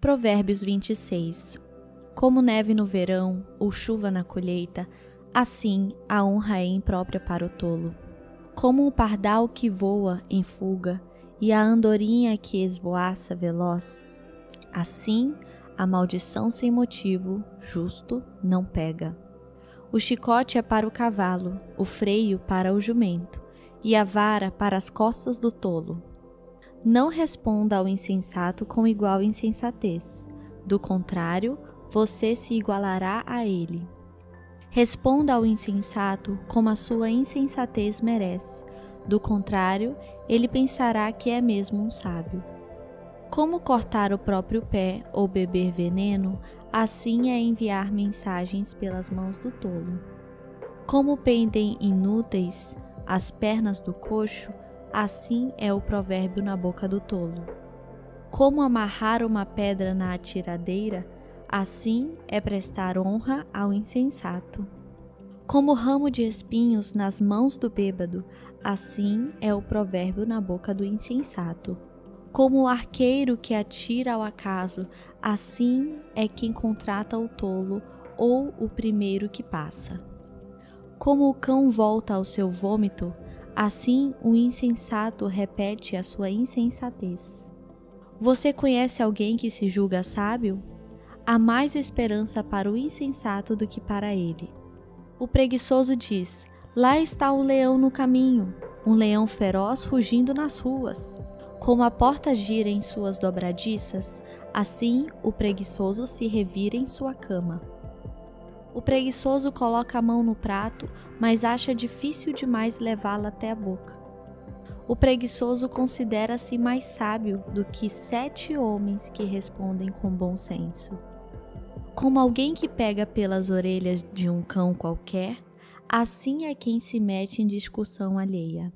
Provérbios 26 Como neve no verão ou chuva na colheita, assim a honra é imprópria para o tolo. Como o pardal que voa em fuga e a andorinha que esvoaça veloz, assim a maldição sem motivo justo não pega. O chicote é para o cavalo, o freio para o jumento, e a vara para as costas do tolo. Não responda ao insensato com igual insensatez. Do contrário, você se igualará a ele. Responda ao insensato como a sua insensatez merece. Do contrário, ele pensará que é mesmo um sábio. Como cortar o próprio pé ou beber veneno, assim é enviar mensagens pelas mãos do tolo. Como pendem inúteis as pernas do coxo, Assim é o provérbio na boca do tolo. Como amarrar uma pedra na atiradeira, assim é prestar honra ao insensato. Como ramo de espinhos nas mãos do bêbado, assim é o provérbio na boca do insensato. Como o arqueiro que atira ao acaso, assim é quem contrata o tolo ou o primeiro que passa. Como o cão volta ao seu vômito, Assim, o insensato repete a sua insensatez. Você conhece alguém que se julga sábio? Há mais esperança para o insensato do que para ele. O preguiçoso diz: Lá está um leão no caminho, um leão feroz fugindo nas ruas. Como a porta gira em suas dobradiças, assim o preguiçoso se revira em sua cama. O preguiçoso coloca a mão no prato, mas acha difícil demais levá-la até a boca. O preguiçoso considera-se mais sábio do que sete homens que respondem com bom senso. Como alguém que pega pelas orelhas de um cão qualquer, assim é quem se mete em discussão alheia.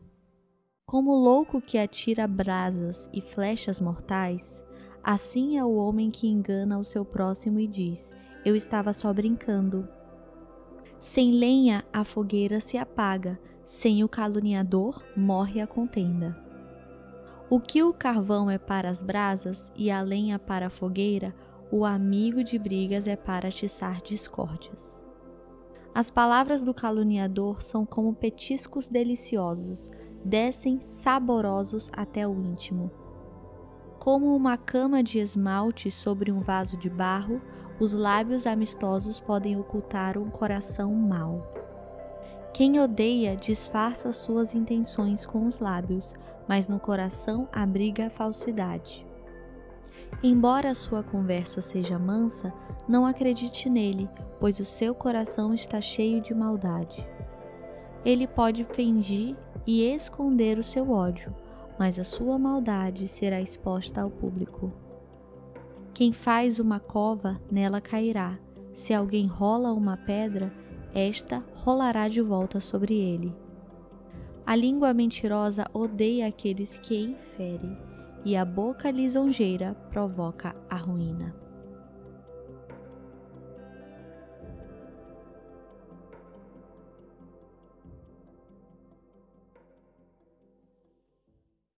Como o louco que atira brasas e flechas mortais, assim é o homem que engana o seu próximo e diz: eu estava só brincando. Sem lenha, a fogueira se apaga, sem o caluniador, morre a contenda. O que o carvão é para as brasas e a lenha para a fogueira, o amigo de brigas é para atiçar discórdias. As palavras do caluniador são como petiscos deliciosos, descem saborosos até o íntimo. Como uma cama de esmalte sobre um vaso de barro, os lábios amistosos podem ocultar um coração mau. Quem odeia disfarça suas intenções com os lábios, mas no coração abriga a falsidade. Embora sua conversa seja mansa, não acredite nele, pois o seu coração está cheio de maldade. Ele pode fingir e esconder o seu ódio, mas a sua maldade será exposta ao público. Quem faz uma cova, nela cairá. Se alguém rola uma pedra, esta rolará de volta sobre ele. A língua mentirosa odeia aqueles que inferem, e a boca lisonjeira provoca a ruína.